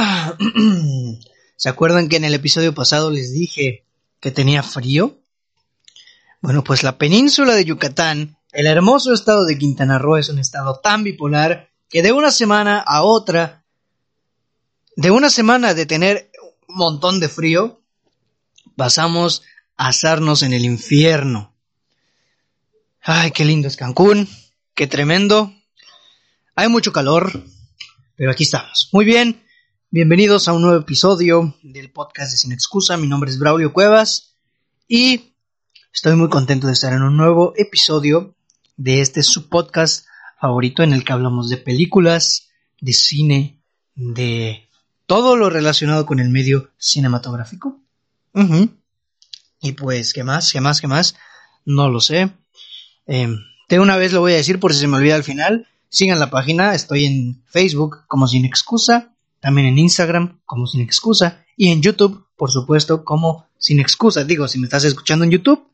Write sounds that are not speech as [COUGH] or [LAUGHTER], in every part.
[CLEARS THROAT] ¿Se acuerdan que en el episodio pasado les dije que tenía frío? Bueno, pues la península de Yucatán, el hermoso estado de Quintana Roo, es un estado tan bipolar que de una semana a otra, de una semana de tener un montón de frío, pasamos a asarnos en el infierno. Ay, qué lindo es Cancún, qué tremendo. Hay mucho calor, pero aquí estamos. Muy bien, bienvenidos a un nuevo episodio del podcast de Sin Excusa. Mi nombre es Braulio Cuevas y estoy muy contento de estar en un nuevo episodio de este su podcast favorito en el que hablamos de películas, de cine, de todo lo relacionado con el medio cinematográfico. Y pues, ¿qué más? ¿Qué más? ¿Qué más? No lo sé. Eh, de una vez lo voy a decir por si se me olvida al final. Sigan la página, estoy en Facebook como Sin Excusa, también en Instagram como Sin Excusa y en YouTube, por supuesto, como Sin Excusa. Digo, si me estás escuchando en YouTube,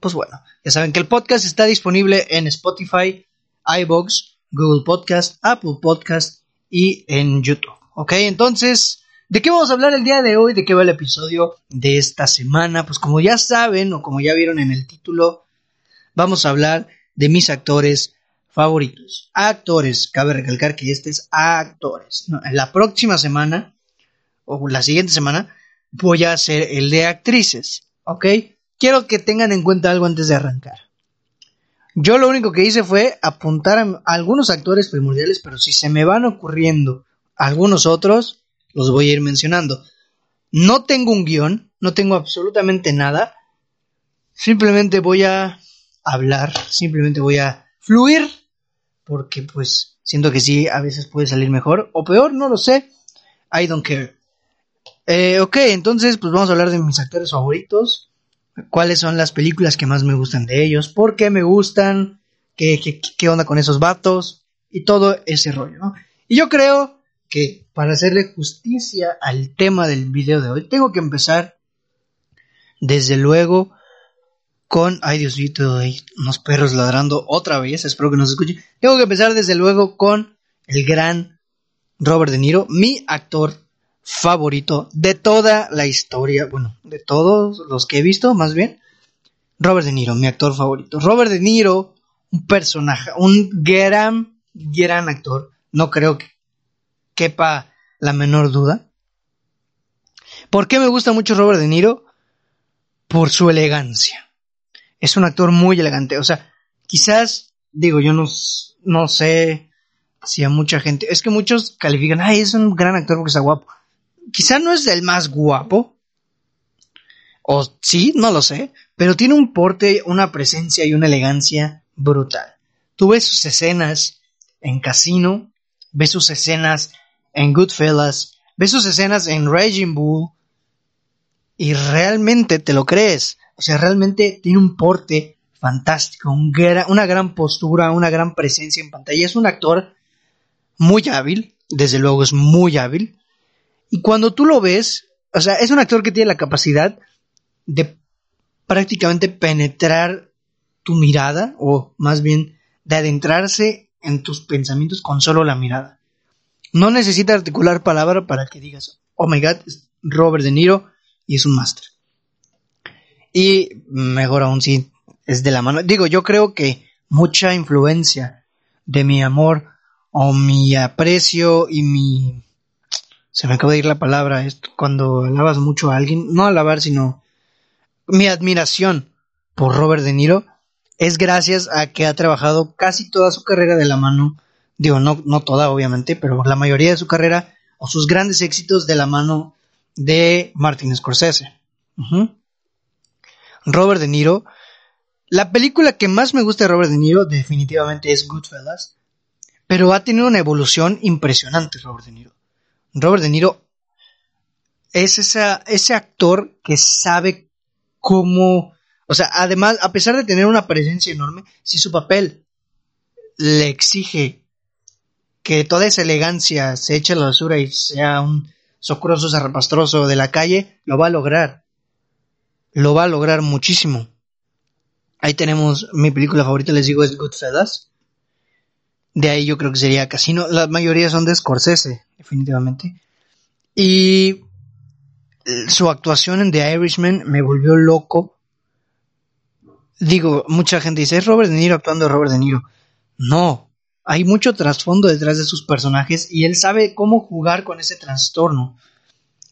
pues bueno, ya saben que el podcast está disponible en Spotify, iBox, Google Podcast, Apple Podcast y en YouTube. Ok, entonces, ¿de qué vamos a hablar el día de hoy? ¿De qué va el episodio de esta semana? Pues como ya saben o como ya vieron en el título, vamos a hablar de mis actores favoritos. Actores, cabe recalcar que este es actores. en la próxima semana, o la siguiente semana, voy a hacer el de actrices, ¿ok? Quiero que tengan en cuenta algo antes de arrancar. Yo lo único que hice fue apuntar a algunos actores primordiales, pero si se me van ocurriendo algunos otros, los voy a ir mencionando. No tengo un guion, no tengo absolutamente nada. Simplemente voy a hablar, simplemente voy a fluir porque pues siento que sí, a veces puede salir mejor o peor, no lo sé. I don't care. Eh, ok, entonces pues vamos a hablar de mis actores favoritos. ¿Cuáles son las películas que más me gustan de ellos? ¿Por qué me gustan? ¿Qué, qué, qué onda con esos vatos? Y todo ese rollo, ¿no? Y yo creo que para hacerle justicia al tema del video de hoy, tengo que empezar desde luego con, ay Dios mío, hay unos perros ladrando otra vez, espero que nos escuchen. Tengo que empezar desde luego con el gran Robert De Niro, mi actor favorito de toda la historia, bueno, de todos los que he visto, más bien. Robert De Niro, mi actor favorito. Robert De Niro, un personaje, un gran, gran actor. No creo que quepa la menor duda. ¿Por qué me gusta mucho Robert De Niro? Por su elegancia es un actor muy elegante. O sea, quizás, digo, yo no, no sé si a mucha gente. Es que muchos califican, ay, es un gran actor porque está guapo. Quizás no es el más guapo. O sí, no lo sé. Pero tiene un porte, una presencia y una elegancia brutal. Tú ves sus escenas en Casino, ves sus escenas en Goodfellas, ves sus escenas en Raging Bull y realmente te lo crees. O sea, realmente tiene un porte fantástico, una gran postura, una gran presencia en pantalla. Es un actor muy hábil, desde luego es muy hábil. Y cuando tú lo ves, o sea, es un actor que tiene la capacidad de prácticamente penetrar tu mirada, o más bien de adentrarse en tus pensamientos con solo la mirada. No necesita articular palabra para que digas, oh my god, es Robert De Niro y es un máster. Y mejor aún si es de la mano. Digo, yo creo que mucha influencia de mi amor o mi aprecio y mi... Se me acaba de ir la palabra, esto, cuando alabas mucho a alguien, no alabar, sino mi admiración por Robert De Niro es gracias a que ha trabajado casi toda su carrera de la mano, digo, no, no toda obviamente, pero la mayoría de su carrera o sus grandes éxitos de la mano de Martin Scorsese. Robert De Niro. La película que más me gusta de Robert De Niro definitivamente es Goodfellas, pero ha tenido una evolución impresionante Robert De Niro. Robert De Niro es ese actor que sabe cómo, o sea, además, a pesar de tener una presencia enorme, si su papel le exige que toda esa elegancia se eche a la basura y sea un socroso zarrapastroso de la calle, lo va a lograr lo va a lograr muchísimo. Ahí tenemos mi película favorita, les digo, es Goodfellas. De ahí yo creo que sería Casino. La mayoría son de Scorsese, definitivamente. Y su actuación en The Irishman me volvió loco. Digo, mucha gente dice, es Robert De Niro actuando Robert De Niro. No, hay mucho trasfondo detrás de sus personajes y él sabe cómo jugar con ese trastorno,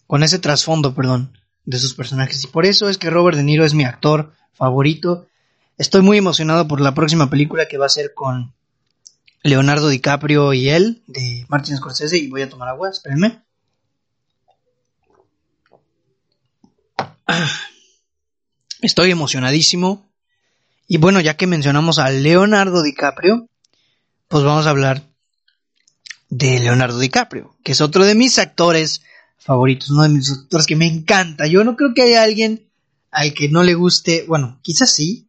con ese trasfondo, perdón, de sus personajes. Y por eso es que Robert De Niro es mi actor favorito. Estoy muy emocionado por la próxima película que va a ser con Leonardo DiCaprio y él, de Martin Scorsese, y voy a tomar agua, espérenme. [CLEARS THROAT] Estoy emocionadísimo. Y bueno, ya que mencionamos a Leonardo DiCaprio, pues vamos a hablar de Leonardo DiCaprio, que es otro de mis actores favoritos, uno de mis actores que me encanta. Yo no creo que haya alguien al que no le guste, bueno, quizás sí,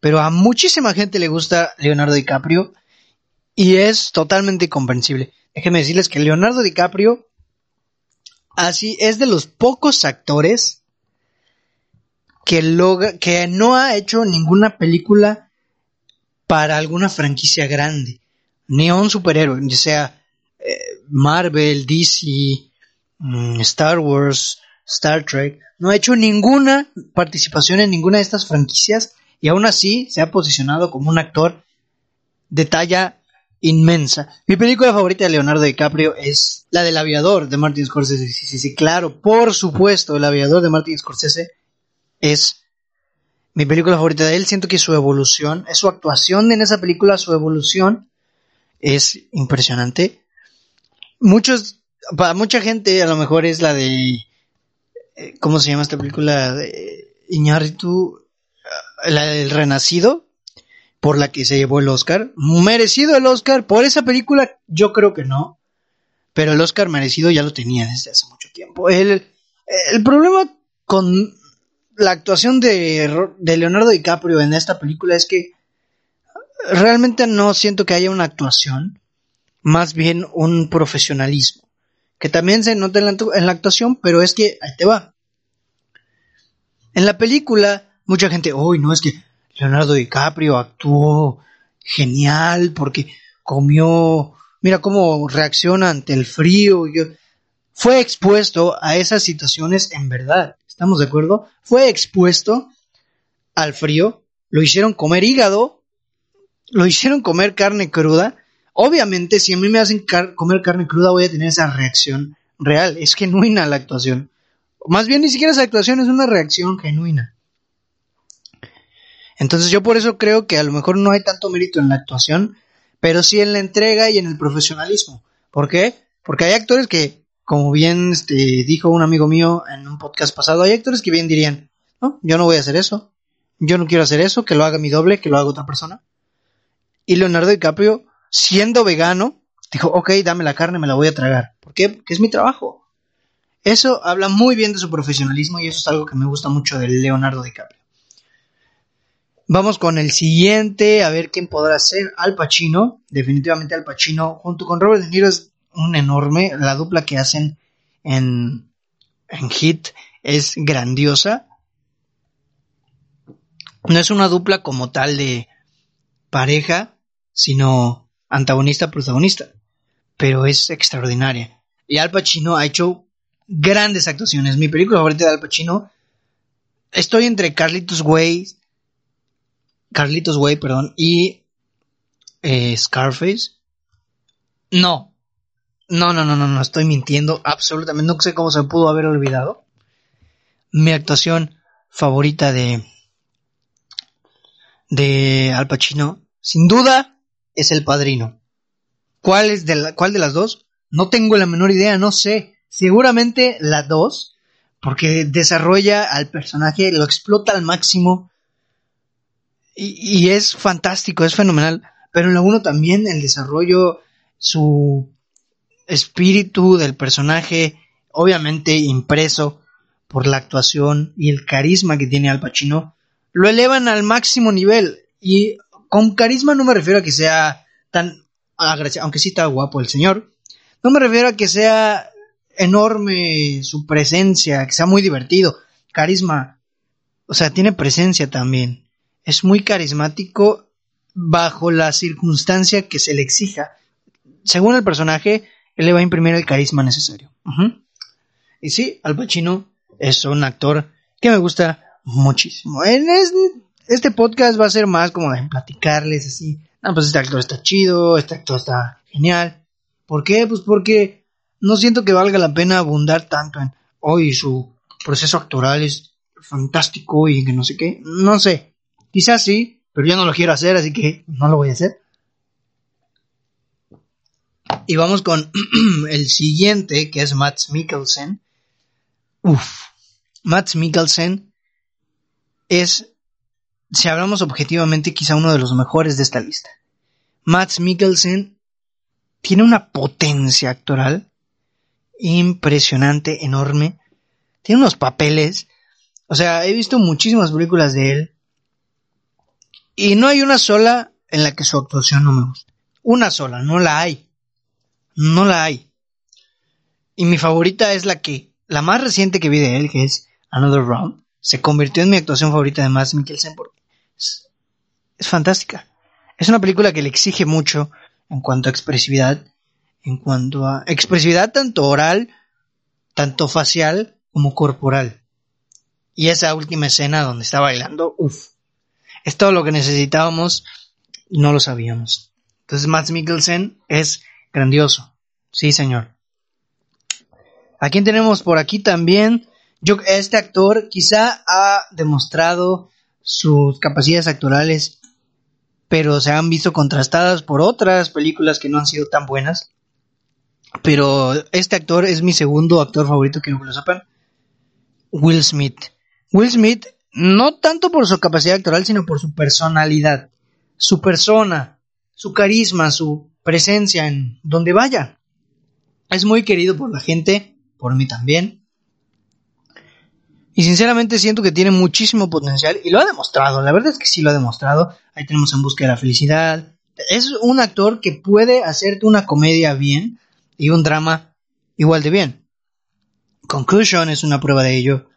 pero a muchísima gente le gusta Leonardo DiCaprio y es totalmente comprensible. Déjenme decirles que Leonardo DiCaprio así es de los pocos actores que, que no ha hecho ninguna película para alguna franquicia grande, ni a un superhéroe, ya sea eh, Marvel, DC, Star Wars, Star Trek, no ha hecho ninguna participación en ninguna de estas franquicias y aún así se ha posicionado como un actor de talla inmensa. Mi película favorita de Leonardo DiCaprio es la del aviador de Martin Scorsese. Sí, sí, sí, claro, por supuesto, el aviador de Martin Scorsese es mi película favorita de él. Siento que su evolución, su actuación en esa película, su evolución es impresionante. Muchos, para mucha gente a lo mejor es la de, eh, ¿cómo se llama esta película? De Iñárritu, eh, la del Renacido, por la que se llevó el Oscar. Merecido el Oscar por esa película, yo creo que no. Pero el Oscar merecido ya lo tenía desde hace mucho tiempo. El, el problema con la actuación de, Leonardo DiCaprio en esta película es que realmente no siento que haya una actuación, más bien un profesionalismo, que también se nota en la, actuación, pero es que ahí te va. En la película, mucha gente, uy, no, es que Leonardo DiCaprio actuó genial porque comió, mira cómo reacciona ante el frío, fue expuesto a esas situaciones en verdad. ¿Estamos de acuerdo? Fue expuesto al frío, lo hicieron comer hígado, lo hicieron comer carne cruda. Obviamente, si a mí me hacen comer carne cruda, voy a tener esa reacción real. Es genuina la actuación. Más bien, ni siquiera esa actuación es una reacción genuina. Entonces, yo por eso creo que a lo mejor no hay tanto mérito en la actuación, pero sí en la entrega y en el profesionalismo. ¿Por qué? Porque hay actores que como bien este, dijo un amigo mío en un podcast pasado, hay actores que bien dirían, no, yo no voy a hacer eso, yo no quiero hacer eso, que lo haga mi doble, que lo haga otra persona. Y Leonardo DiCaprio, siendo vegano, dijo, ok, dame la carne, me la voy a tragar. ¿Por qué? Porque es mi trabajo. Eso habla muy bien de su profesionalismo y eso es algo que me gusta mucho de Leonardo DiCaprio. Vamos con el siguiente, a ver quién podrá ser. Al Pacino, definitivamente Al Pacino, junto con Robert De Niro es un enorme. La dupla que hacen en, en Hit es grandiosa. No es una dupla como tal de pareja, sino antagonista-protagonista. Pero es extraordinaria. Y Al Pacino ha hecho grandes actuaciones. Mi película favorita de Al Pacino. Estoy entre Carlitos Way. Carlitos Way, perdón. Y eh, Scarface. No, no, no, no, no, no, estoy mintiendo. Absolutamente. No sé cómo se pudo haber olvidado. Mi actuación favorita de. de Al Pacino, sin duda, es El Padrino. ¿Cuál, es de la, ¿Cuál de las dos? No tengo la menor idea, no sé. Seguramente la dos, porque desarrolla al personaje, lo explota al máximo. Y, y es fantástico, es fenomenal. Pero en la uno también el desarrollo, su espíritu del personaje, obviamente impreso por la actuación y el carisma que tiene Al Pacino, lo elevan al máximo nivel. Y con carisma no me refiero a que sea tan aunque sí está guapo el señor. No me refiero a que sea enorme su presencia, que sea muy divertido. Carisma, o sea, tiene presencia también. Es muy carismático bajo la circunstancia que se le exija. Según el personaje, él le va a imprimir el carisma necesario. Y sí, Al Pacino es un actor que me gusta muchísimo. En este podcast va a ser más como de platicarles así. Ah, pues este actor está chido, este actor está genial. ¿Por qué? Pues porque no siento que valga la pena abundar tanto en hoy su proceso actoral es fantástico y que no sé qué. No sé. Quizás sí, pero yo no lo quiero hacer, así que no lo voy a hacer. Y vamos con [CLEARS THROAT] el siguiente, que es Matt Mikkelsen. Uf, Matt Mikkelsen es, si hablamos objetivamente, quizá uno de los mejores de esta lista. Matt Mikkelsen tiene una potencia actoral impresionante, enorme. Tiene unos papeles. O sea, he visto muchísimas películas de él. Y no hay una sola en la que su actuación no me guste. Una sola, no la hay. No la hay. Y mi favorita es la que, la más reciente que vi de él, que es Another Round, se convirtió en mi actuación favorita de Mads Mikkelsen porque es, fantástica. Es una película que le exige mucho en cuanto a expresividad, en cuanto a expresividad tanto oral, tanto facial como corporal. Y esa última escena donde está bailando, uff, es todo lo que necesitábamos no lo sabíamos. Entonces Mads Mikkelsen es grandioso. Sí, señor. ¿A quién tenemos por aquí también? Yo, este actor quizá ha demostrado sus capacidades actorales, pero se han visto contrastadas por otras películas que no han sido tan buenas. Pero este actor es mi segundo actor favorito, que no lo sepan. Will Smith. Will Smith, no tanto por su capacidad actoral, sino por su personalidad, su persona, su carisma, su presencia en donde vaya. Es muy querido por la gente, por mí también. Y sinceramente siento que tiene muchísimo potencial y lo ha demostrado, la verdad es que sí lo ha demostrado. Ahí tenemos en busca de la felicidad. Es un actor que puede hacerte una comedia bien y un drama igual de bien. Conclusion es una prueba de ello.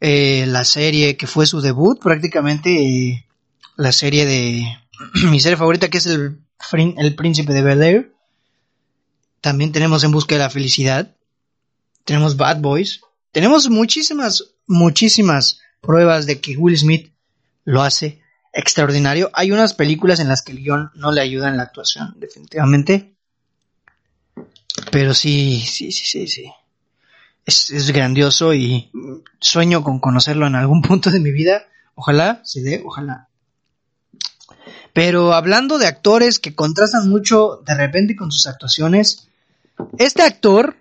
Eh, la serie que fue su debut, prácticamente eh, la serie de [CLEARS THROAT] mi serie favorita que es el, el Príncipe de Bel Air. También tenemos En Busca de la Felicidad. Tenemos Bad Boys. Tenemos muchísimas, muchísimas pruebas de que Will Smith lo hace extraordinario. Hay unas películas en las que el guion no le ayuda en la actuación, definitivamente. Pero sí, sí, sí, sí, sí. Es, es grandioso y sueño con conocerlo en algún [LAUGHS] punto de mi vida. Ojalá se dé, ojalá. Pero hablando de actores que contrastan mucho de repente con sus actuaciones, este actor,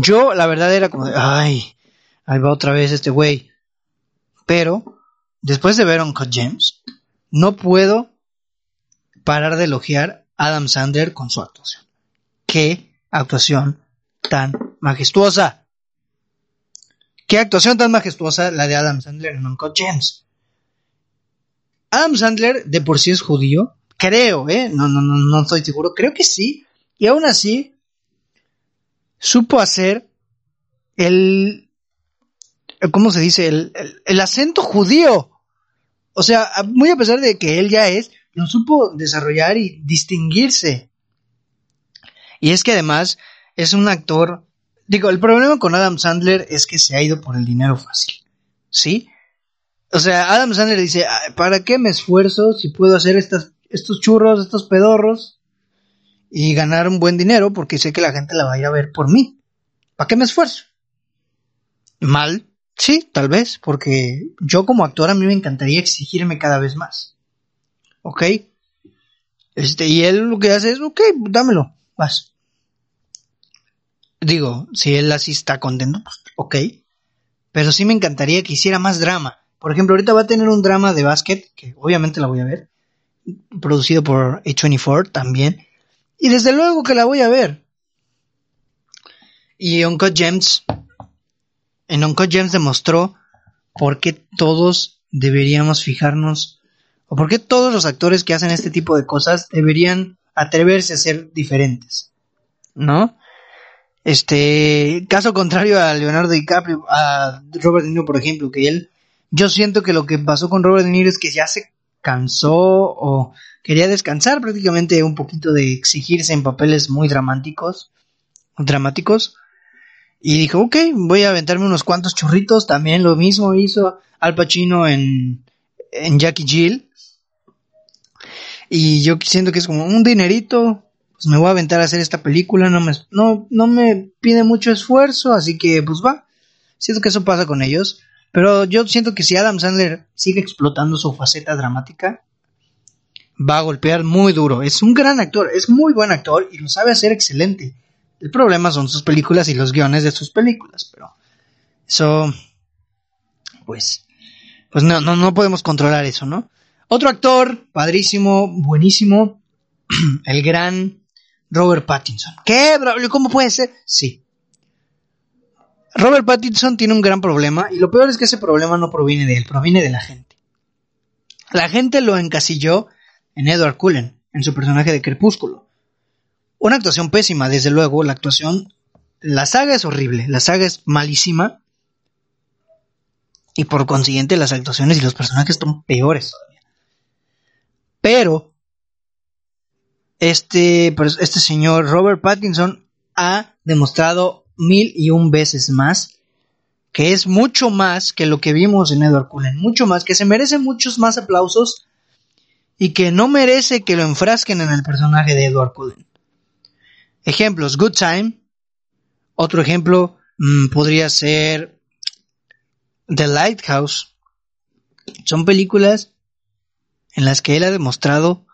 yo la verdad era como de, ay, ahí va otra vez este güey. Pero, después de ver Uncut James, no puedo parar de elogiar a Adam Sandler con su actuación. Qué actuación tan majestuosa. Qué actuación tan majestuosa la de Adam Sandler en Uncut James. Adam Sandler de por sí es judío, creo, ¿eh? No, no, no, no estoy seguro, creo que sí. Y aún así, supo hacer el, ¿cómo se dice? El, el, acento judío. O sea, muy a pesar de que él ya es, lo supo desarrollar y distinguirse. Y es que además es un actor, digo, el problema con Adam Sandler es que se ha ido por el dinero fácil. ¿Sí? O sea, Adam Sandler dice, ¿para qué me esfuerzo si puedo hacer estas, estos churros, estos pedorros y ganar un buen dinero porque sé que la gente la va a ir a ver por mí? ¿Para qué me esfuerzo? Mal, sí, tal vez, porque yo como actor a mí me encantaría exigirme cada vez más. ¿Ok? Este, y él lo que hace es, ok, dámelo, vas. Digo, si él así está contento, pues ok. Pero sí me encantaría que hiciera más drama. Por ejemplo, ahorita va a tener un drama de básquet, que obviamente la voy a ver, producido por A24 también, y desde luego que la voy a ver. Y Uncut Gems, en Uncut Gems demostró por qué todos deberíamos fijarnos, o por qué todos los actores que hacen este tipo de cosas deberían atreverse a ser diferentes, ¿no? Este, caso contrario a Leonardo DiCaprio, a Robert De Niro, por ejemplo, que él yo siento que lo que pasó con Robert De Niro es que ya se cansó o quería descansar prácticamente un poquito de exigirse en papeles muy dramáticos, dramáticos. Y dijo, ok, voy a aventarme unos cuantos churritos. También lo mismo hizo Al Pacino en, en Jackie Jill. Y yo siento que es como un dinerito. Pues me voy a aventar a hacer esta película. No me, no, no me pide mucho esfuerzo. Así que pues va. Siento que eso pasa con ellos. Pero yo siento que si Adam Sandler sigue explotando su faceta dramática, va a golpear muy duro. Es un gran actor, es muy buen actor y lo sabe hacer excelente. El problema son sus películas y los guiones de sus películas, pero eso, pues, pues no, no, no podemos controlar eso, ¿no? Otro actor, padrísimo, buenísimo, [CLEARS THROAT] el gran Robert Pattinson. ¿Qué? ¿Cómo puede ser? Sí. Robert Pattinson tiene un gran problema y lo peor es que ese problema no proviene de él, proviene de la gente. La gente lo encasilló en Edward Cullen, en su personaje de Crepúsculo. Una actuación pésima, desde luego, la actuación... La saga es horrible, la saga es malísima. Y por consiguiente las actuaciones y los personajes son peores todavía. Pero este, este señor Robert Pattinson ha demostrado mil y un veces más que es mucho más que lo que vimos en Edward Cullen, mucho más, que se merece muchos más aplausos y que no merece que lo enfrasquen en el personaje de Edward Cullen. Ejemplos, Good Time. Otro ejemplo mm, podría ser The Lighthouse. Son películas en las que él ha demostrado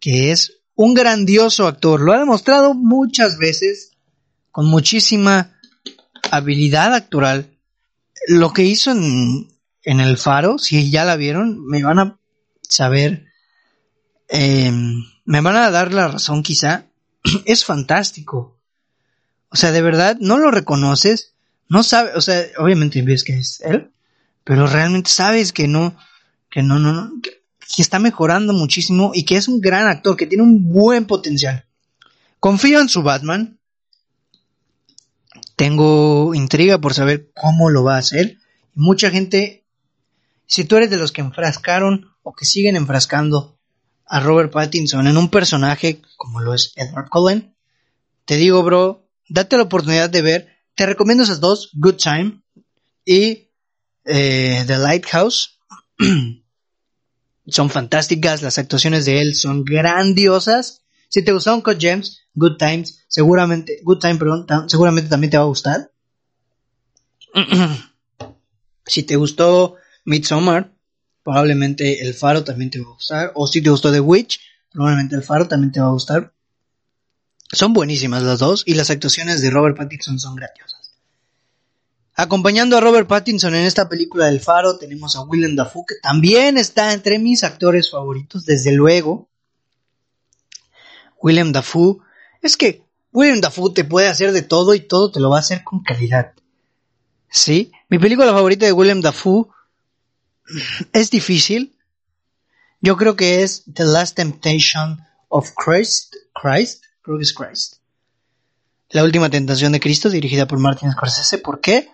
que es un grandioso actor. Lo ha demostrado muchas veces con muchísima habilidad actoral. Lo que hizo en, en El Faro, si ya la vieron, me van a saber, eh, me van a dar la razón quizá, [CLEARS THROAT] es fantástico. O sea, de verdad, no lo reconoces, no sabes, o sea, obviamente ves que es él, pero realmente sabes que no, que no, no, no, que, está mejorando muchísimo y que es un gran actor, que tiene un buen potencial. Confío en su Batman. Tengo intriga por saber cómo lo va a hacer. Mucha gente, si tú eres de los que enfrascaron o que siguen enfrascando a Robert Pattinson en un personaje como lo es Edward Cullen, te digo, bro, date la oportunidad de ver. Te recomiendo esas dos, Good Time y eh, The Lighthouse. [CLEARS THROAT] son fantásticas, las actuaciones de él son grandiosas. Si te gustaron Cut Gems, Good Times, seguramente, Good Time, perdón, seguramente también te va a gustar. [CLEARS THROAT] si te gustó Midsommar, probablemente El Faro también te va a gustar. O si te gustó The Witch, probablemente El Faro también te va a gustar. Son buenísimas las dos y las actuaciones de Robert Pattinson son grandiosas. Acompañando a Robert Pattinson en esta película del Faro tenemos a Willem Dafoe que también está entre mis actores favoritos, desde luego. Willem Dafoe es que Willem Dafoe te puede hacer de todo y todo te lo va a hacer con calidad. ¿Sí? Mi película favorita de Willem Dafoe es difícil. Yo creo que es The Last Temptation of Christ. Christ, creo que es Christ. La última tentación de Cristo, dirigida por Martin Scorsese. ¿Por qué?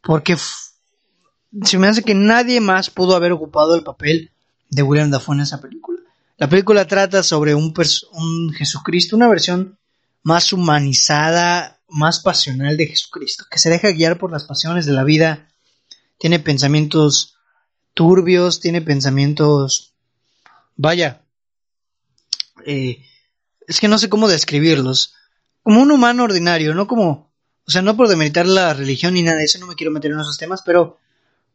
Porque se me hace que nadie más pudo haber ocupado el papel de William Dafoe en esa película. La película trata sobre un, un Jesucristo, una versión más humanizada, más pasional de Jesucristo, que se deja guiar por las pasiones de la vida, tiene pensamientos turbios, tiene pensamientos... Vaya, eh, es que no sé cómo describirlos. Como un humano ordinario, no como... O sea, no por demeritar la religión ni nada de eso, no me quiero meter en esos temas, pero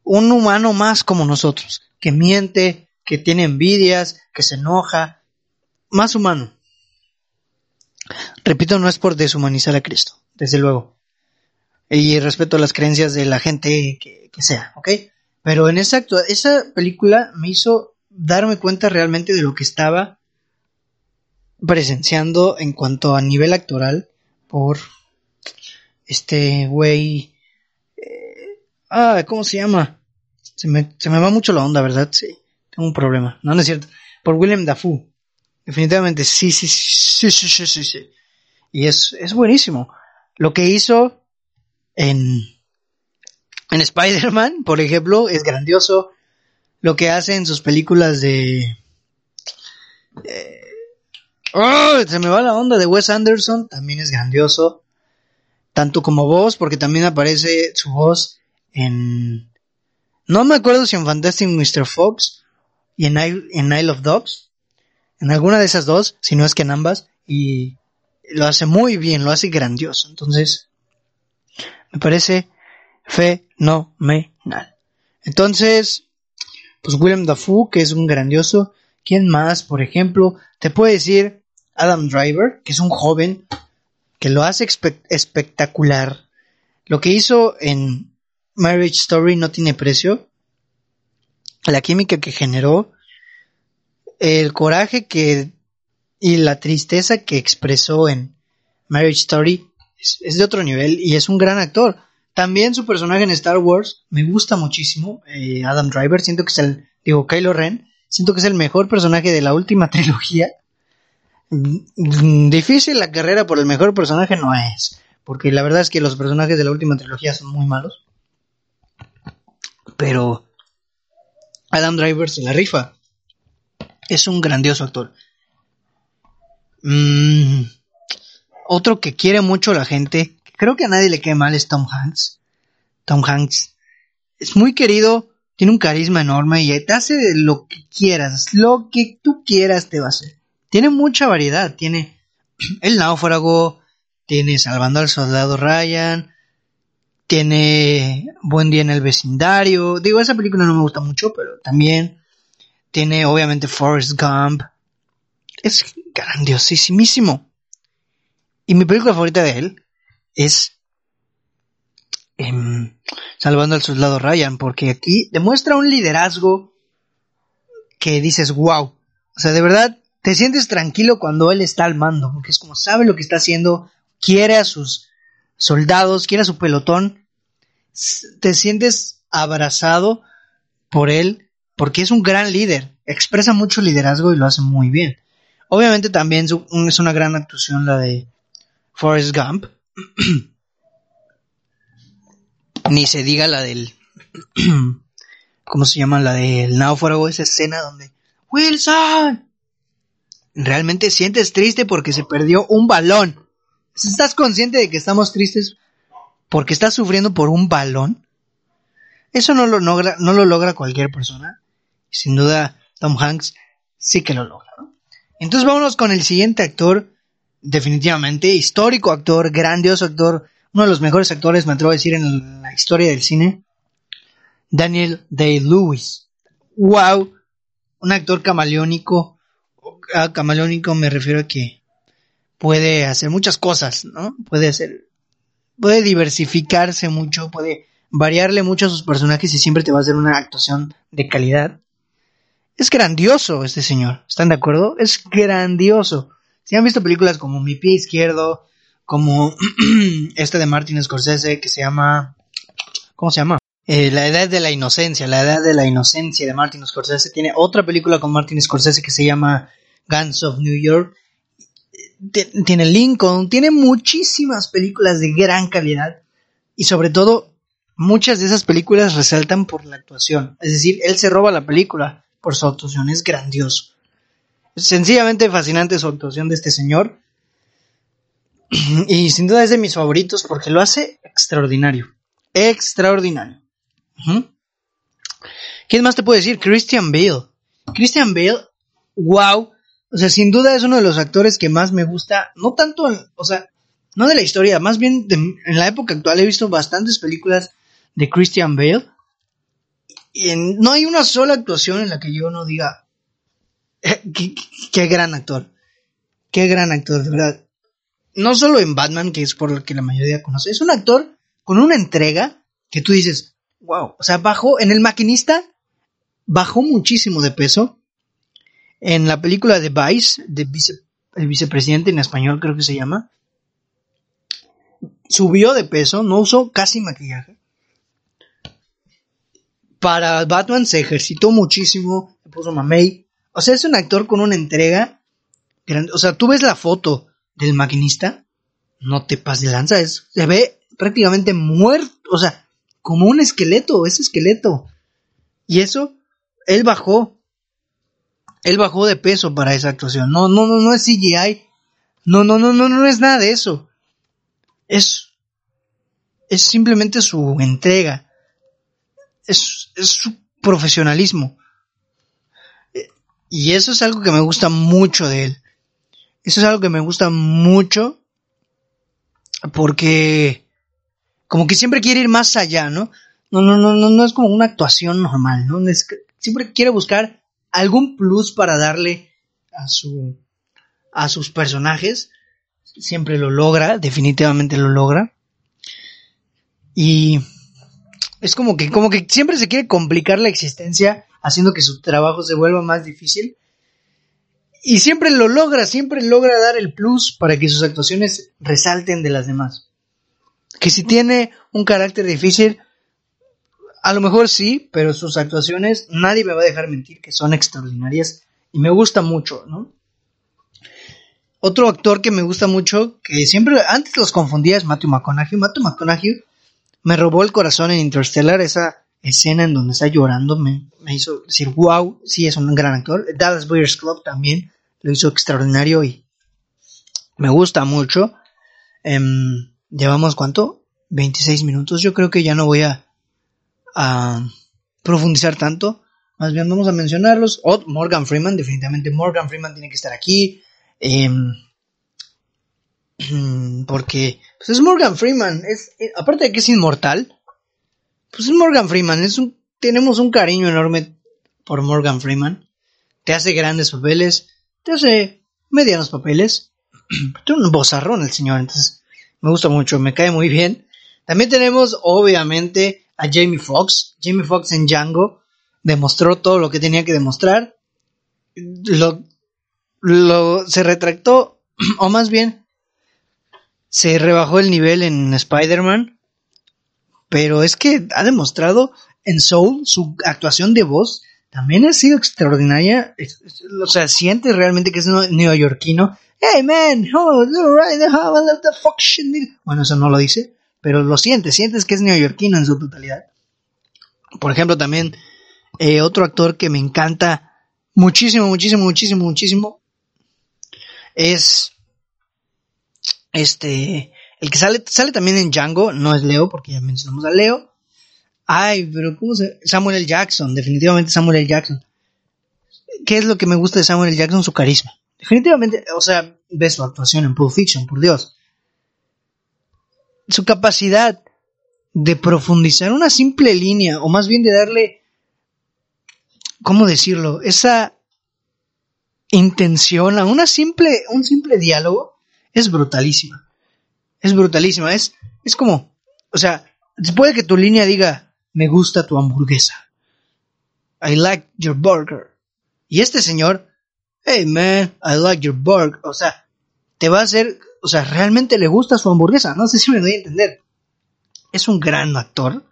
un humano más como nosotros, que miente, que tiene envidias, que se enoja, más humano. Repito, no es por deshumanizar a Cristo, desde luego. Y respeto a las creencias de la gente que, sea, ¿ok? Pero en esa, esa película me hizo darme cuenta realmente de lo que estaba presenciando en cuanto a nivel actoral por este güey. Eh, ah, ¿cómo se llama? Se me, se me va mucho la onda, ¿verdad? Sí, tengo un problema. No, no es cierto. Por William Dafoe. Definitivamente, sí, sí, sí, sí, sí, sí. Y es, es buenísimo. Lo que hizo en en Spider-Man, por ejemplo, es grandioso. Lo que hace en sus películas de... ¡Oh! Se me va la onda de Wes Anderson, también es grandioso. tanto como voz, porque también aparece su voz en... No me acuerdo si en Fantastic Mr. Fox y en Isle, en Isle of Dogs, en alguna de esas dos, si no es que en ambas, y lo hace muy bien, lo hace grandioso. Entonces, me parece fenomenal. Entonces, pues William Dafoe, que es un grandioso. ¿Quién más? Por ejemplo, te puedo decir Adam Driver, que es un joven que lo hace espectacular. Lo que hizo en Marriage Story no tiene precio. La química que generó, el coraje que y la tristeza que expresó en Marriage Story es, de otro nivel y es un gran actor. También su personaje en Star Wars me gusta muchísimo. Eh, Adam Driver, siento que es el, digo, Kylo Ren, siento que es el mejor personaje de la última [LAUGHS] trilogía. Mm, difícil la carrera por el mejor personaje no es, porque la verdad es que los personajes de la última trilogía son muy malos. Pero Adam Driver se la rifa. Es un grandioso actor. Mm, otro que quiere mucho la gente, creo que a nadie le quede mal, es Tom Hanks. Tom Hanks es muy querido, tiene un carisma enorme y te hace lo que quieras, lo que tú quieras te va a hacer. Tiene mucha variedad, tiene [CLEARS THROAT] El Náufrago, tiene Salvando al Soldado Ryan, tiene Buen Día en el Vecindario. Digo, esa película no me gusta mucho, pero también tiene obviamente Forrest Gump. Es grandiosísimo. Y mi película favorita de él es em, Salvando al Soldado Ryan, porque aquí demuestra un liderazgo que dices, wow. O sea, de verdad, te sientes tranquilo cuando él está al mando, porque es como sabe lo que está haciendo, quiere a sus soldados, quiere a su pelotón, te sientes abrazado por él, porque es un gran líder, expresa mucho liderazgo y lo hace muy bien. Obviamente también es una gran actuación la de Forrest Gump. [CLEARS THROAT] Ni se diga la del... [CLEARS THROAT] ¿Cómo se llama? La del náufrago, esa escena donde... Wilson, realmente sientes triste porque se perdió un balón. ¿Estás consciente de que estamos tristes porque estás sufriendo por un balón? Eso no lo logra, no lo logra cualquier persona. Sin duda, Tom Hanks sí que lo logra. Entonces vámonos con el siguiente actor, definitivamente histórico actor, grandioso actor, uno de los mejores actores, me atrevo a decir, en la historia del cine, Daniel Day-Lewis. ¡Wow! Un actor camaleónico a camaleónico me refiero a que puede hacer muchas cosas, ¿no? Puede hacer, puede diversificarse mucho, puede variarle mucho a sus personajes y siempre te va a hacer una actuación de calidad. Es grandioso este señor, ¿están de acuerdo? Es grandioso. Si han visto películas como Mi pie izquierdo, como [CLEARS THROAT] este de Martin Scorsese que se llama, ¿cómo se llama? Eh, la edad de la inocencia, la edad de la inocencia de Martin Scorsese. Tiene otra película con Martin Scorsese que se llama Guns of New York. Tiene Lincoln, tiene muchísimas películas de gran calidad y sobre todo muchas de esas películas resaltan por la actuación. Es decir, él se roba la película por su actuación, es grandioso. sencillamente fascinante su actuación de este señor. [CLEARS THROAT] Y sin duda es de mis favoritos porque lo hace extraordinario. Extraordinario. ¿Quién más te puede decir? Christian Bale. Christian Bale, wow. O sea, sin duda es uno de los actores que más me gusta. No tanto, o sea, no de la historia, más bien en la época actual he visto bastantes películas de Christian Bale. Y no hay una sola actuación en la que yo no diga, eh, qué, gran actor. Qué gran actor, de verdad. No solo en Batman, que es por lo que la mayoría conoce, es un actor con una entrega que tú dices, wow, o sea, bajó en el maquinista, bajó muchísimo de peso. En la película de Vice, de el vicepresidente en español creo que se llama, subió de peso, no usó casi maquillaje. Para Batman se ejercitó muchísimo, se puso mamey. O sea, es un actor con una entrega. O sea, tú ves la foto del maquinista, no te pases de lanza, es, se ve prácticamente muerto. O sea, como un esqueleto, ese esqueleto. Y eso, él bajó. Él bajó de peso para esa actuación. No, no, no, no es CGI. No, no, no, no, no es nada de eso. Es es simplemente su entrega, es, es su profesionalismo. Y eso es algo que me gusta mucho de él. Eso es algo que me gusta mucho porque como que siempre quiere ir más allá, ¿no? No, no, no, no, no es como una actuación normal, ¿no? Es siempre quiere buscar algún plus para darle a su a sus personajes. Siempre lo logra, definitivamente lo logra. Y es como que como que siempre se quiere complicar la existencia haciendo que su trabajo se vuelva más difícil. Y siempre lo logra, siempre logra dar el plus para que sus actuaciones resalten de las demás. Que si tiene un carácter difícil, a lo mejor sí, pero sus actuaciones nadie me va a dejar mentir que son extraordinarias y me gusta mucho, ¿no? Otro actor que me gusta mucho, que siempre antes los confundía es Matthew McConaughey. Matthew McConaughey me robó el corazón en Interstellar, esa escena en donde está llorando me, hizo decir, wow, sí es un gran actor. Dallas Buyers Club también lo hizo extraordinario y me gusta mucho. Em, llevamos cuánto? 26 minutos. Yo creo que ya no voy a, a profundizar tanto. Más bien vamos a mencionarlos. Oh, Morgan Freeman, definitivamente Morgan Freeman tiene que estar aquí. Em, [CLEARS THROAT] porque pues es Morgan Freeman. Es, eh, aparte de que es inmortal, pues es Morgan Freeman. Es un, tenemos un cariño enorme por Morgan Freeman. Te hace grandes papeles, te hace medianos papeles. [CLEARS THROAT] Tiene un bozarrón el señor, entonces me gusta mucho, me cae muy bien. También tenemos, obviamente, a Jamie Foxx. Jamie Foxx en Django demostró todo lo que tenía que demostrar. Lo, lo, se retractó, [CLEARS THROAT] o más bien, se rebajó el nivel en Spider-Man pero es que ha demostrado en Soul su actuación de voz también ha sido extraordinaria. o sea, sientes realmente que es neoyorquino. Hey man, oh, right, the fuck Bueno, eso no lo dice, pero lo sientes, sientes que es neoyorquino en su totalidad. Por ejemplo, también eh, otro actor que me encanta muchísimo, muchísimo, muchísimo, muchísimo es este el que sale, sale también en Django, no es Leo, porque ya mencionamos a Leo. Ay, pero ¿cómo se...? Samuel L. Jackson, definitivamente Samuel L. Jackson. ¿Qué es lo que me gusta de Samuel L. Jackson? Su carisma. Definitivamente, o sea, ves su actuación en Pulp Fiction, por Dios. Su capacidad de profundizar una simple línea, o más bien de darle, ¿cómo decirlo? Esa intención a una simple, un simple diálogo es brutalísima es brutalísima. Es, es como, o sea, puede que tu línea diga, me gusta tu hamburguesa. I like your burger. Y este señor, hey man, I like your burger. O sea, te va a hacer, o sea, realmente le gusta su hamburguesa. No sé si me doy a entender. Es un gran actor.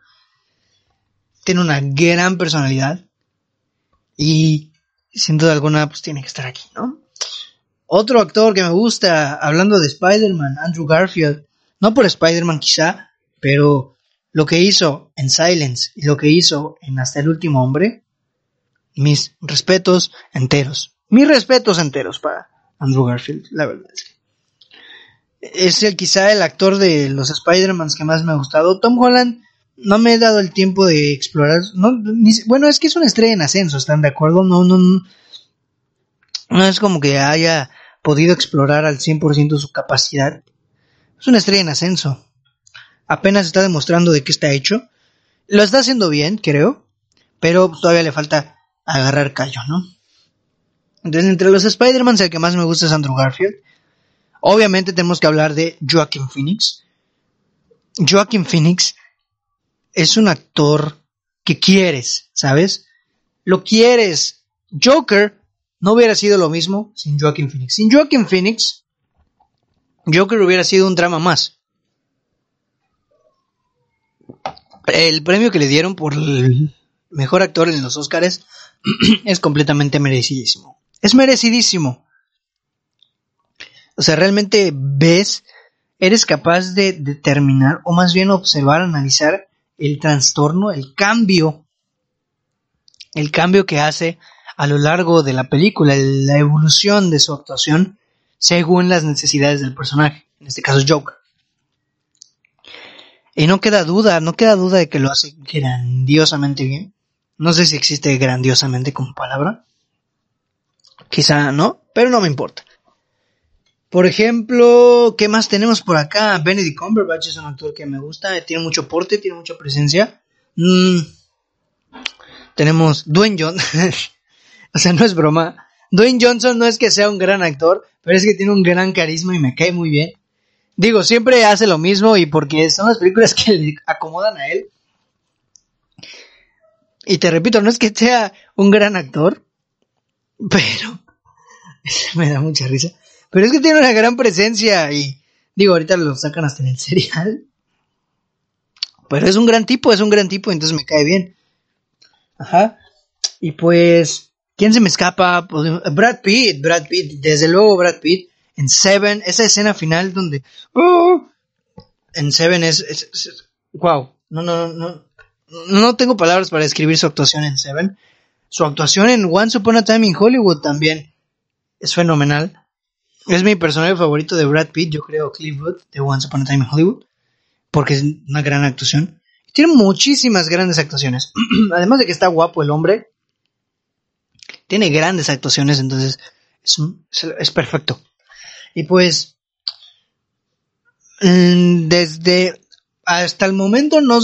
Tiene una gran personalidad. Y sin duda alguna, pues tiene que estar aquí, ¿no? Otro actor que me gusta, hablando de Spider-Man, Andrew Garfield, no por Spider-Man quizá, pero lo que hizo en Silence y lo que hizo en Hasta el último hombre, mis respetos enteros. Mis respetos enteros para Andrew Garfield, la verdad es el quizá el actor de los Spider-Mans que más me ha gustado. Tom Holland no me he dado el tiempo de explorar. bueno, es que es una estrella en ascenso, ¿están de acuerdo? No, no, no no es como que haya podido explorar al 100% su capacidad. Es una estrella en ascenso. Apenas está demostrando de qué está hecho. Lo está haciendo bien, creo. Pero todavía le falta agarrar callo, ¿no? Entonces, entre los Spider-Man, el que más me gusta es Andrew Garfield. Obviamente tenemos que hablar de Joaquin Phoenix. Joaquin Phoenix es un actor que quieres, ¿sabes? Lo quieres. Joker no hubiera sido lo mismo sin Joaquin Phoenix. Sin Joaquin Phoenix, Joker hubiera sido un drama más. El premio que le dieron por el mejor actor en los Oscars [CLEARS THROAT] es completamente merecidísimo. Es merecidísimo. O sea, realmente ves, eres capaz de determinar, o más bien observar, analizar el trastorno, el cambio, el cambio que hace a lo largo de la película, la evolución de su actuación según las necesidades del personaje, en este caso Joker. Y no queda duda, no queda duda de que lo hace grandiosamente bien. No sé si existe grandiosamente como palabra. Quizá no, pero no me importa. Por ejemplo, ¿qué más tenemos por acá? Benedict Cumberbatch es un actor que me gusta, tiene mucho porte, tiene mucha presencia. Mm. Tenemos Dwayne Johnson, [LAUGHS] o sea, no es broma. Dwayne Johnson no es que sea un gran actor, pero es que tiene un gran carisma y me cae muy bien. Digo, siempre hace lo mismo y porque son las películas [LAUGHS] que le acomodan a él. Y te repito, no es que sea un gran actor, [LAUGHS] pero [LAUGHS] me da mucha risa. Pero es que tiene una gran presencia y digo, ahorita lo sacan hasta en el serial. Pero es un gran tipo, es un gran tipo, entonces me cae bien. Ajá. Y pues, ¿quién se me escapa? Pues, Brad Pitt, Brad Pitt, desde luego Brad Pitt. En Seven, esa escena final donde... ¡oh! en Seven es, es, Wow. No, no, no. No tengo palabras para describir su actuación en Seven. Su actuación en Once Upon a Time in Hollywood también es fenomenal. Es mi personaje favorito de Brad Pitt, yo creo, Cliff Wood, de Once Upon a Time in Hollywood, porque es una gran actuación. Tiene muchísimas grandes actuaciones. [CLEARS THROAT] Además de que está guapo el hombre, tiene grandes actuaciones, entonces es, perfecto. Y pues, mm, desde hasta el momento no...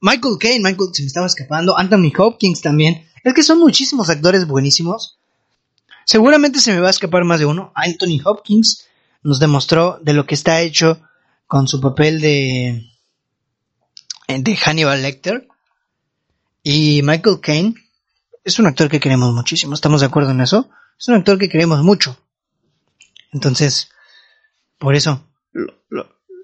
Michael Caine, Michael se me estaba escapando, Anthony Hopkins también. Es que son muchísimos actores buenísimos. Seguramente se me va a escapar más de uno. Anthony Hopkins nos demostró de lo que está hecho con su papel de, de Hannibal Lecter. Y Michael Caine es un actor que queremos muchísimo. ¿Estamos de acuerdo en eso? Es un actor que queremos mucho. Entonces, por eso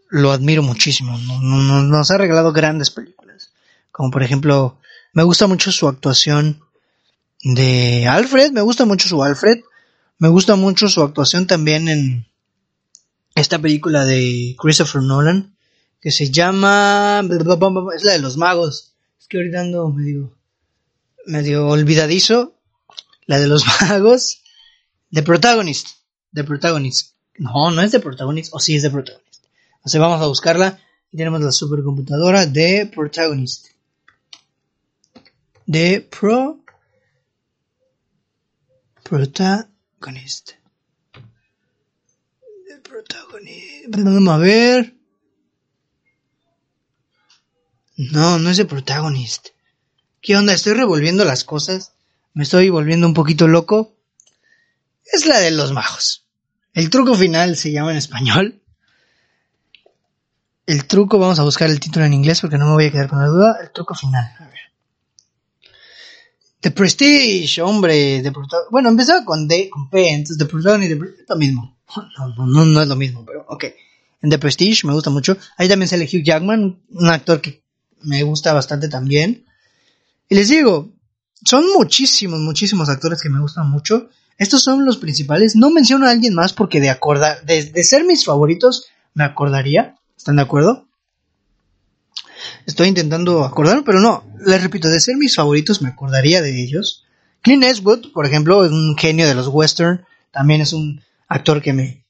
lo, admiro muchísimo. Nos ha regalado grandes películas. Como por ejemplo, me gusta mucho su actuación de Alfred, me gusta mucho su Alfred, me gusta mucho su actuación también en esta película de Christopher Nolan que se llama es la de los magos. Es que ahorita ando medio medio olvidadizo, la de los [LAUGHS] magos, The Protagonist, The Protagonist. No, no es The Protagonist, o sí es The Protagonist. Sea, vamos a buscarla y tenemos la supercomputadora de Protagonist. De Pro Protagonist. El protagonista. Vamos a ver. No, no es el protagonista. ¿Qué onda? Estoy revolviendo las cosas. Me estoy volviendo un poquito loco. Es la de los majos. El truco final se llama en español. El truco, vamos a buscar el título en inglés porque no me voy a quedar con la duda. El truco final. The Prestige, hombre, de bueno, empezaba con D, con P, entonces The Protagonist es lo mismo. No, no, no, no es lo mismo, pero ok. En The Prestige me gusta mucho. Ahí también sale Hugh Jackman, un actor que me gusta bastante también. Y les digo, son muchísimos, muchísimos actores que me gustan mucho. Estos son los principales. No menciono a alguien más porque de acordar, de ser mis favoritos, me acordaría. ¿Están de acuerdo? Estoy intentando acordarme, pero no. Les repito, de ser mis favoritos me acordaría de ellos. Clint Eastwood, por ejemplo, es un genio de los western. También es un actor que me,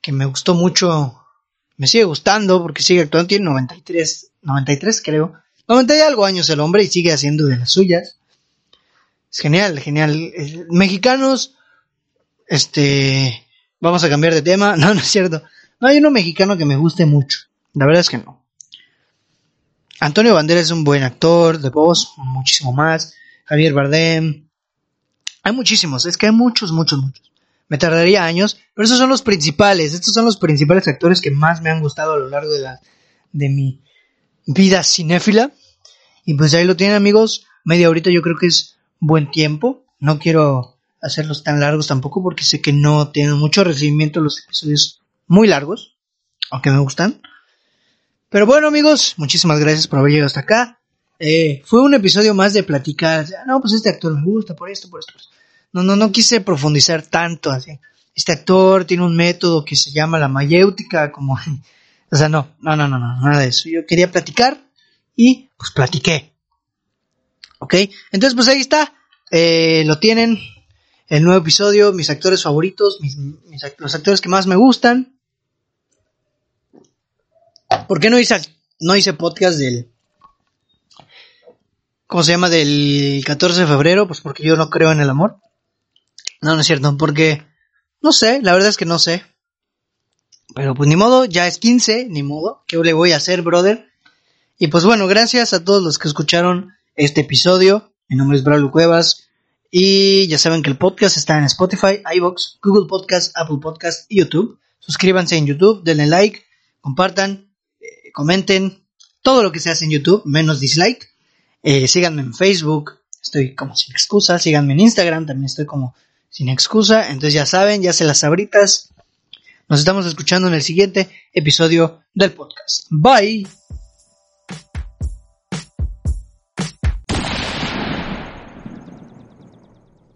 que me gustó mucho. Me sigue gustando porque sigue actuando. Tiene 93, 93 creo. 90 y algo años el hombre y sigue haciendo de las suyas. Es genial, genial. Mexicanos, este, vamos a cambiar de tema. [LAUGHS] No, no es cierto. No hay uno mexicano que me guste mucho. La verdad es que no. Antonio Banderas es un buen actor de voz, muchísimo más. Javier Bardem. Hay muchísimos, es que hay muchos, muchos, muchos. Me tardaría años, pero esos son los principales. Estos son los principales actores que más me han gustado a lo largo de, la, de mi vida cinéfila. Y pues ahí lo tienen amigos. Media horita yo creo que es buen tiempo. No quiero hacerlos tan largos tampoco porque sé que no tienen mucho recibimiento los episodios muy largos. Aunque me gustan. Pero bueno amigos, muchísimas gracias por haber llegado hasta acá. Eh, fue un episodio más de platicar. No, pues este actor me gusta por esto, por esto. No, no, no quise profundizar tanto así. Este actor tiene un método que se llama la mayéutica, como... O sea, no, no, no, no, no, nada de eso. Yo quería platicar y pues platiqué. ¿Ok? Entonces pues ahí está. Eh, lo tienen. El nuevo episodio, mis actores favoritos, los actores que más me gustan. ¿Por qué no irse no hice podcast del... ¿Cómo se llama? Del 14 de febrero, pues porque yo no creo en el amor. No, no es cierto, porque... No sé, la verdad es que no sé. Pero pues ni modo, ya es 15, ni modo. ¿Qué le voy a hacer, brother? Y pues bueno, gracias a todos los que escucharon este episodio. Mi nombre es Braulio Cuevas. Y ya saben que el podcast está en Spotify, iBox, Google Podcast, Apple Podcast y YouTube. Suscríbanse en YouTube, denle like, compartan, eh, comenten, todo lo que se hace en YouTube, menos dislike. Eh, síganme en Facebook, estoy como sin excusa. Síganme en Instagram, también estoy como sin excusa. Entonces ya saben, ya se las sabritas. Nos estamos escuchando en el siguiente episodio del podcast. Bye.